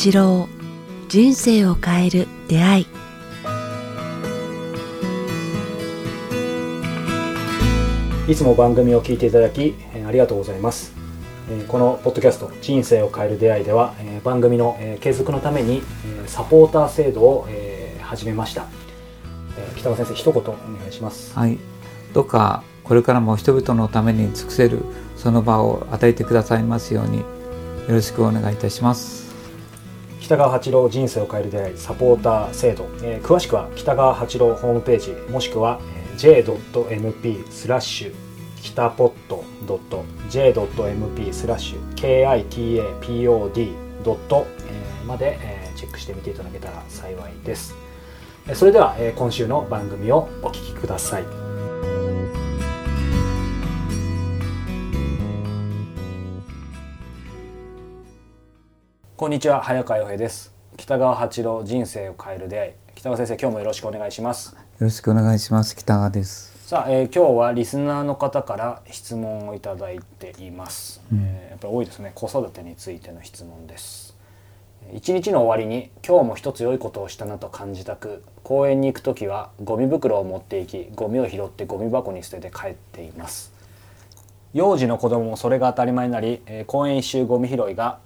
八郎人生を変える出会い。いつも番組を聞いていただきえーありがとうございます。えーこのポッドキャスト「人生を変える出会い」ではえー番組のえー継続のためにえーサポーター制度をえー始めました。えー北川先生一言お願いします。はい、どうかこれからも人々のために尽くせるその場を与えてくださいますようによろしくお願いいたします。北川八郎人生を変える出会いサポーター制度、えー詳しくは北川八郎ホームページもしくは j.mp スラッシュ北ポット .j.mp スラッシュ kitapod までチェックしてみていただけたら幸いです。それでは今週の番組をお聞きください。こんにちは早川洋平です。北川八郎人生を変える出会い。北川先生今日もよろしくお願いします。よろしくお願いします。北川です。さあ、えー今日はリスナーの方から質問をいただいています、えーやっぱり多いですね。子育てについての質問です。えー一日の終わりに今日も一つ良いことをしたなと感じたく公園に行く時はゴミ袋を持って行きゴミを拾ってゴミ箱に捨てて帰っています。幼児の子供もそれが当たり前になり、えー公園一周ゴミ拾いが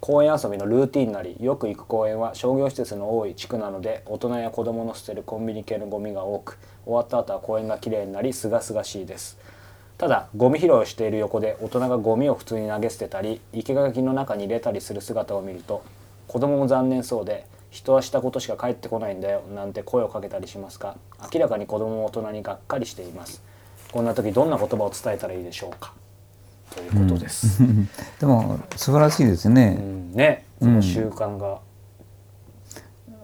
公園遊びのルーティンなりよく行く公園は商業施設の多い地区なので大人や子供の捨てるコンビニ系のゴミが多く終わった後は公園がきれいになり清々しいです。ただゴミ拾いをしている横で大人がゴミを普通に投げ捨てたり生垣の中に入れたりする姿を見ると子供も残念そうで人はしたことしか返ってこないんだよなんて声をかけたりしますが明らかに子供も大人にがっかりしています。こんな時どんな言葉を伝えたらいいでしょうか。ということです、でも素晴らしいですうね。ん。ね。この習慣が、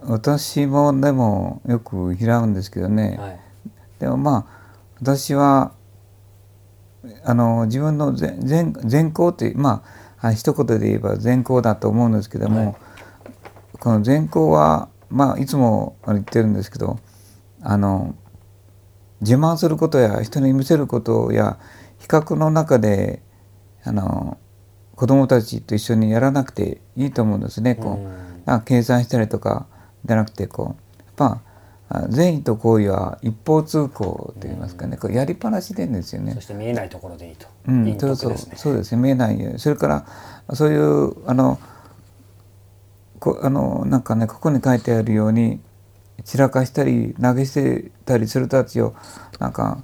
私もでもよく拾うんですけどね。はい。でもまあ私はあの自分の全全善行ってまああ一言で言えば善行だと思うんですけども、はい。この善行はまあいつも言ってるんですけどあの自慢することや人に見せることや比較の中であの子供たちと一緒にやらなくていいと思うんですね。こう。うん。なんか計算したりとかじゃなくてこうやっぱあ善意と行為は一方通行と言いますかね、こうやりっぱなしでんですよね。そ。して見えないところでいいと、うん、陰そうそうそうですね見えないそれからそういうあのこあのなんかねここに書いてあるように散らかしたり投げ捨てたりする人たちをなんか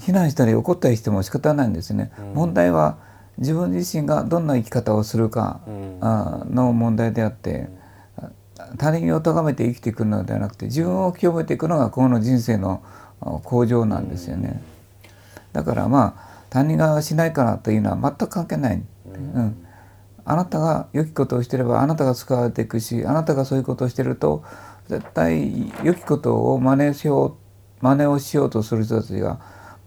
非難したり怒ったりしても仕方ないんですね。うん。問題は自分自身がどんな生き方をするかうん。あの問題であって他人を咎めて生きていくのではなくて自分を清めていくのがこの人生のあ向上なんですよね。だからまあ他人がしないからというのは全く関係ない、うん。あなたが良きことをしてればあなたが使われていくしあなたがそういうことをしてると絶対良きことを真似しよう真似をしようとする人たちが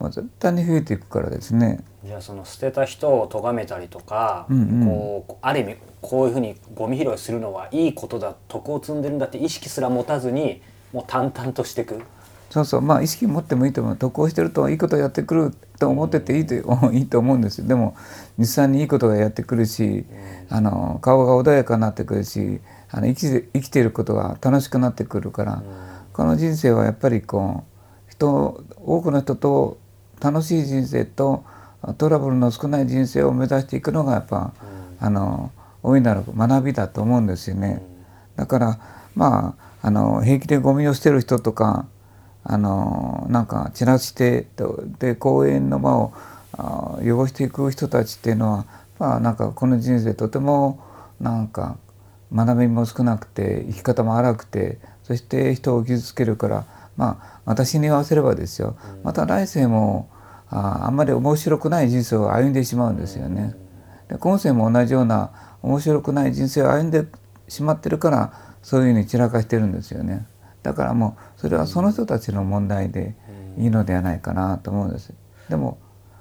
もう絶対に増えていくからですね。じゃあその捨てた人を咎めたりとか、うんうん。こうある意味こういうふうにゴミ拾いするのはいいことだ徳を積んでるんだって意識すら持たずにもう淡々としていく。そうそう。まあ意識持ってもいいと思う。得をしてるといいことやってくると思ってていいと いいと思うんですよ。でも実際にいいことがやってくるし、あの顔が穏やかになってくるしあの生きて生きていることが楽しくなってくるから、この人生はやっぱりこう人多くの人と楽しい人生とトラブルの少ない人生を目指していくのがやっぱ、あの大いなる学びだと思うんですよね。だからまああの平気でゴミを捨てる人とかあのなんか散らしてとで公園の場をあ汚していく人たちっていうのはまあなんかこの人生とてもなんか学びも少なくて生き方も荒くてそして人を傷つけるからまあ私に言わせればですよ。また来世もああんまり面白くない人生を歩んでしまうんですよね。で今世も同じような面白くない人生を歩んでしまってるからそういうふうに散らかしてるんですよね。だからもうそれはその人たちの問題でいいのではないかなと思うんです。でも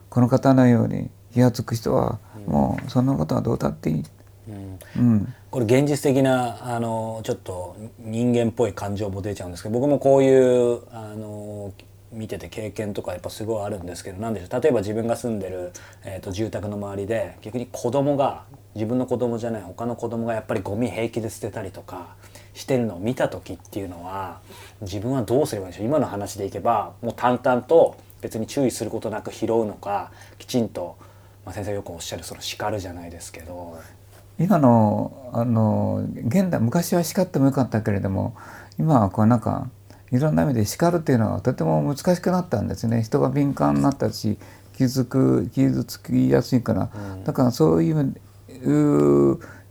この方のように気が付く人はもうそんなことはどうだっていい。うんうん、これ現実的なあのちょっと人間っぽい感情も出ちゃうんですけど僕もこういうあの見てて経験とかやっぱすごいあるんですけどなんでしょう例えば自分が住んでる、えー、と住宅の周りで逆に子供が自分の子供じゃない他の子供がやっぱりゴミ平気で捨てたりとかしてるのを見た時っていうのは自分はどうすればいいんでしょう？今の話でいけばもう淡々と別に注意することなく拾うのかきちんと、まあ、先生よくおっしゃるその叱るじゃないですけど。今のあの現代昔は叱ってもよかったけれども今はこうなんかいろんな意味で叱るっていうのはとても難しくなったんですね。人が敏感になったし傷つく傷つきやすいから、だからそういう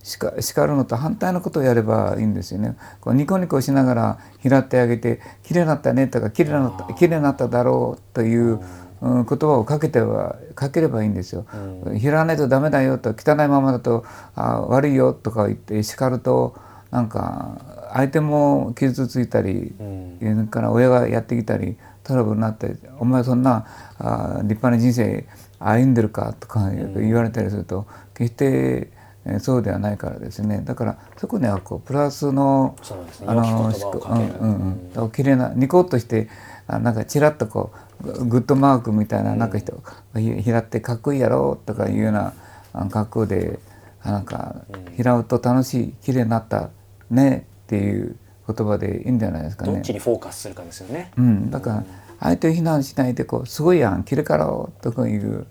叱叱るのと反対のことをやればいいんですよね。こうニコニコしながら拾ってあげて「綺麗になったね」とか「綺麗になった綺麗になっただろう」という、うん、言葉をかけてはかければいいんですよ。うん、拾わないとダメだよと汚いままだとあ悪いよとか言って叱るとなんか相手も傷ついたり、うん、から親がやってきたりトラブルになって「お前そんなあ立派な人生歩んでるか?」とか言われたりすると決してえそうではないからですね。だからそこにはこうプラスのあのうんうん。綺麗なニコッとしてあなんかちらっとこうグッドマークみたいななんか人拾ってかっこいいやろとかいうような格好でなんか拾うと楽しい綺麗になったねっていう言葉でいいんじゃないですかね。どっちにフォーカスするかですよね。うん、だから相手を非難しないでこうすごいやん綺麗かろうとかいう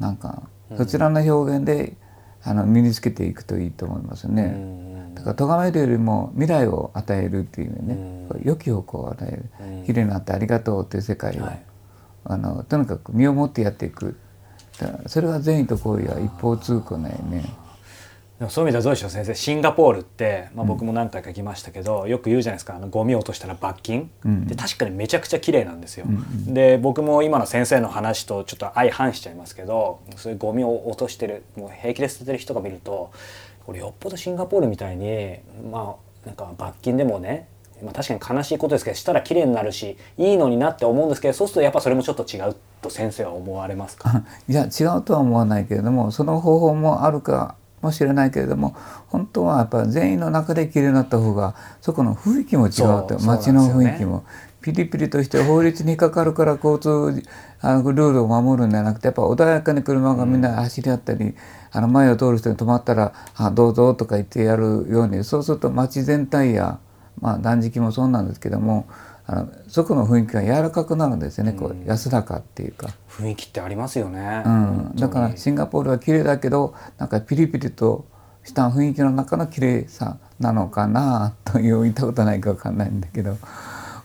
なんかそちらの表現であの身につけていくといいと思いますね。だから咎めるよりも未来を与えるっていうね、良き方向を与える、綺麗になってありがとうっていう世界を、はい、あのとにかく身をもってやっていくそれは善意と行為は一方通行ないね。でもそういう意味ではどうでしょう先生。シンガポールって、まあ、僕も何回か来ましたけど、うん、よく言うじゃないですか。あのゴミ落としたら罰金、うん、で確かにめちゃくちゃ綺麗なんですよ。うん、で僕も今の先生の話とちょっと相反しちゃいますけどそういうゴミを落としてるもう平気で捨ててる人が見るとこれよっぽどシンガポールみたいにまあなんか罰金でもねまあ、確かに悲しいことですけどしたら綺麗になるしいいのになって思うんですけどそうするとやっぱそれもちょっと違うと先生は思われますか？いや違うとは思わないけれどもその方法もあるかもしれないけれども本当はやっぱ全員の中で綺麗になった方がそこの雰囲気も違うと街の雰囲気も。ピリピリとして法律にかかるから交通あのルールを守るんじゃなくてやっぱ穏やかに車がみんな走り合ったり、うん、あの前を通る人に止まったら「あどうぞ」とか言ってやるようにそうすると街全体や、まあ、断食もそうなんですけどもあのそこの雰囲気が柔らかくなるんですよね、こう安らかっていうか。雰囲気ってありますよね、うん、だからシンガポールは綺麗だけどなんかピリピリとした雰囲気の中の綺麗さなのかなという言ったことないか分かんないんだけど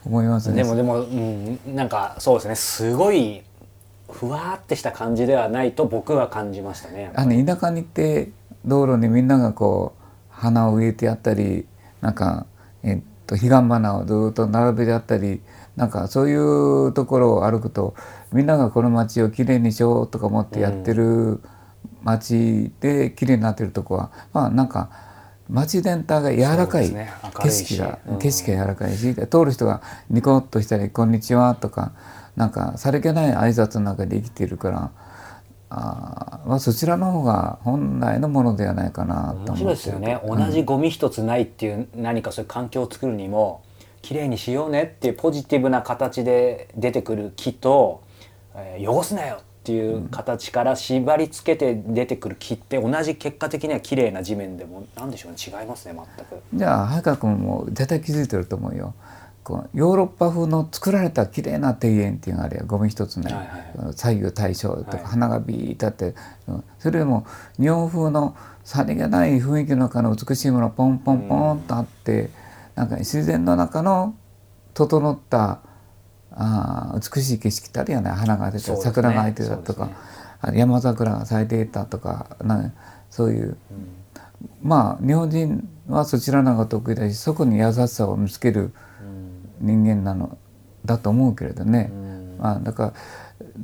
思いますね。でもでも、うん、なんかそうですね。すごいふわってした感じではないと僕は感じましたねあの田舎に行って道路にみんながこう花を植えてやったりなんかえっと彼岸花をずっと並べてあったりなんかそういうところを歩くとみんながこの街をきれいにしようとか思ってやってる街できれいになってるとこはまあなんか街全体が柔らかい、ね、景色が、うん、景色が柔らかいし通る人がニコッとしたり「こんにちは」とかなんかさりげない挨拶の中で生きているから。あまあ、そちらの方が本来のものではないかなと思面ですよね、同じゴミ一つないっていう何かそういう環境を作るにもきれいにしようねっていうポジティブな形で出てくる木と、えー、汚すなよっていう形から縛り付けて出てくる木って同じ結果的には綺麗な地面でも何でしょうね違いますね全く。じゃあ早川君も絶対気づいてると思うよ。こうヨーロッパ風の作られた綺麗な庭園っていうのがあるよ。ゴミ一つない、はいはい、左右対称とか、はい、花がビーッとあってそれでも日本風のさりげない雰囲気の中の美しいものがポンポンポンとあって、うん、なんか自然の中の整ったあ美しい景色ってあるよね。花が出て、ね、桜が咲いてたとか、ね、山桜が咲いていたとかなそういう、うん、まあ日本人はそちらの方が得意だしそこに優しさを見つける人間なのだと思うけれどね、うん、まあ、だから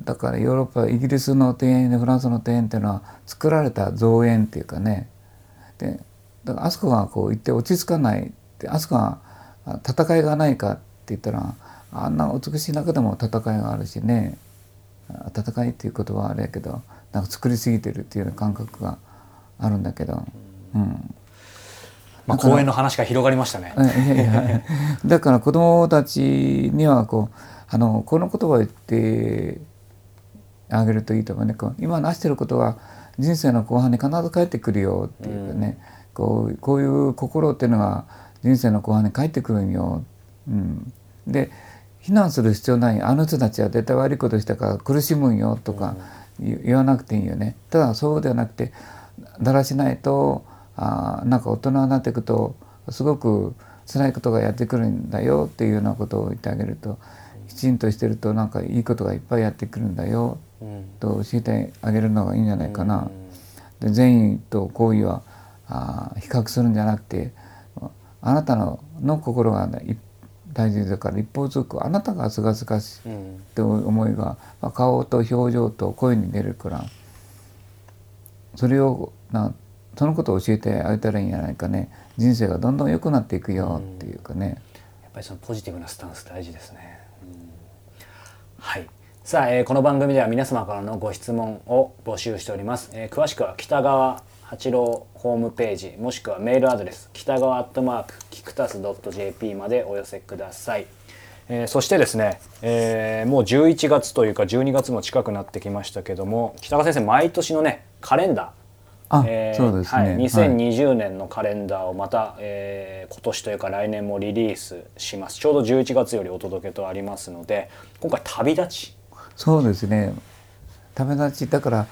だからヨーロッパイギリスの庭園でフランスの庭園っていうのは作られた造園っていうかね。でだからあそこがこう行って落ち着かないってあそこが戦いがないかって言ったらあんな美しい中でも戦いがあるしね。戦いっていうことはあれやけどなんか作りすぎてるっていうような感覚があるんだけど、うん、まあ、公園の話が広がりましたね。いやいやだから子どもたちにはこうあのこの言葉を言ってあげるといいと思うね。こう今なしてることは人生の後半に必ず帰ってくるよっていうかね、こうこういう心っていうのが人生の後半に帰ってくるんよ。うん、で非難する必要ないあの人たちは絶対悪いことしたから苦しむんよとか言わなくていいよね。ただそうではなくてだらしないとあなんか大人になっていくとすごく辛いことがやってくるんだよっていうようなことを言ってあげるときちんとしてるとなんかいいことがいっぱいやってくるんだよと教えてあげるのがいいんじゃないかな。で善意と行為はあ比較するんじゃなくてあなたのの心が、ね、大事だから一方通行あなたがすがすがしいって思いが、まあ、顔と表情と声に出るからそれをなそのことを教えてあげたらいいんじゃないかね。人生がどんどん良くなっていくよっていうかね、やっぱりそのポジティブなスタンス大事ですね、はい。さあ、えー、この番組では皆様からのご質問を募集しております、えー、詳しくは北川八郎ホームページもしくはメールアドレス北川アットマークキクタス .jp までお寄せください、えー、そしてですね、えー、もう11月というか12月も近くなってきましたけども北川先生毎年のねカレンダーえー、そうですね、はい、2020年のカレンダーをまた、はい、えー、今年というか来年もリリースします。ちょうど11月よりお届けとありますので今回旅立ち。そうですね。旅立ちだから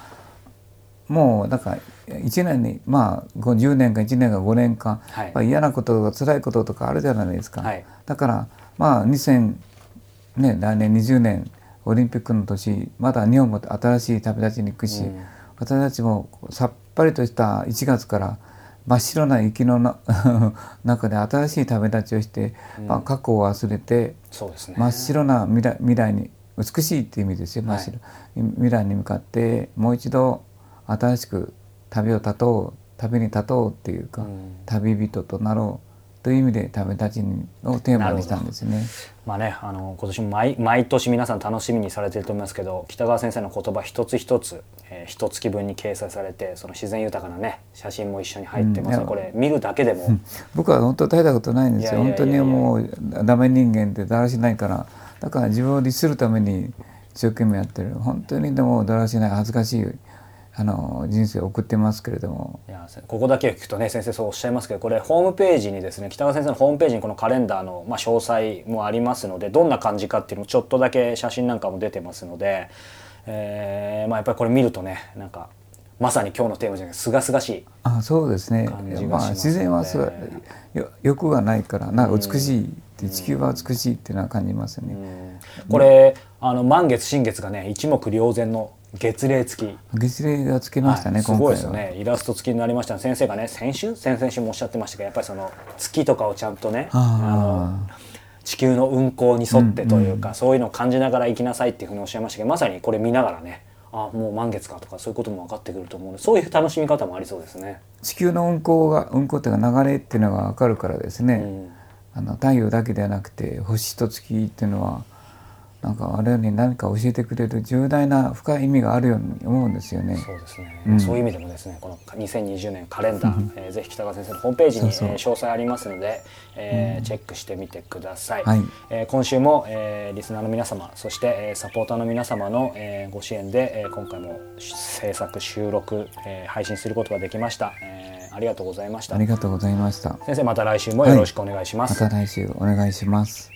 もうなんか1年にまあ10年か1年か5年間、はい、嫌なこととか辛いこととかあるじゃないですか、はい、だからまあ2000ね来年20年オリンピックの年まだ日本も新しい旅立ちに行くし、うん、私たちもさっぱりとした1月から真っ白な雪のな 中で新しい旅立ちをして、うん、まあ、過去を忘れて、ね、真っ白な未来未来に美しいっていう意味ですよ真っ白、はい、未来に向かってもう一度新しく旅を立とう旅に立とうっていうか、うん、旅人となろうという意味で旅立ちをテーマにしたんですね。まあね、あの今年も毎毎年皆さん楽しみにされてると思いますけど北川先生の言葉一つ一つ、えー、一月分に掲載されてその自然豊かなね写真も一緒に入ってます、うん、これ見るだけでも、うん、僕は本当大したことないんですよ。本当にもうダメ人間ってだらしないから。だから自分を律するために一生懸命やってる。本当にでもだらしない恥ずかしいあの人生を送ってますけれども。いやここだけ聞くとね先生そうおっしゃいますけどこれホームページにですね北川先生のホームページにこのカレンダーの、まあ、詳細もありますのでどんな感じかっていうのもちょっとだけ写真なんかも出てますので、えーまあ、やっぱりこれ見るとねなんかまさに今日のテーマじゃないすがすがしいあそうですね。まあ、自然はす欲がないからな美しい、うん、地球は美しいっていうのは感じますね。うん、これあの満月新月がね一目瞭然の月齢付き。月齢がつけましたね、はい、すごいですよね。イラスト付きになりました先生がね先週先々週もおっしゃってましたけどやっぱりその月とかをちゃんとねあの地球の運行に沿ってというか、うんうん、そういうのを感じながら生きなさいっていうふうにおっしゃいましたけどまさにこれ見ながらねあもう満月かとかそういうことも分かってくると思うのでそういう楽しみ方もありそうですね。地球の運行が運行っていうか流れっていうのが分かるからですね、うん、あの太陽だけではなくて星と月っていうのはなんか我々に何か教えてくれる重大な深い意味があるように思うんですよね。そうですね。うん、そういう意味でもですね、この2020年カレンダー、えー、ぜひ北川先生のホームページに詳細ありますので、えー、うん、チェックしてみてください。はい、えー、今週も、えー、リスナーの皆様、そして、えー、サポーターの皆様の、えー、ご支援で、えー、今回も制作収録、えー、配信することができました。えー、ありがとうございました。ありがとうございました。先生また来週もよろしくお願いします。はい、また来週お願いします。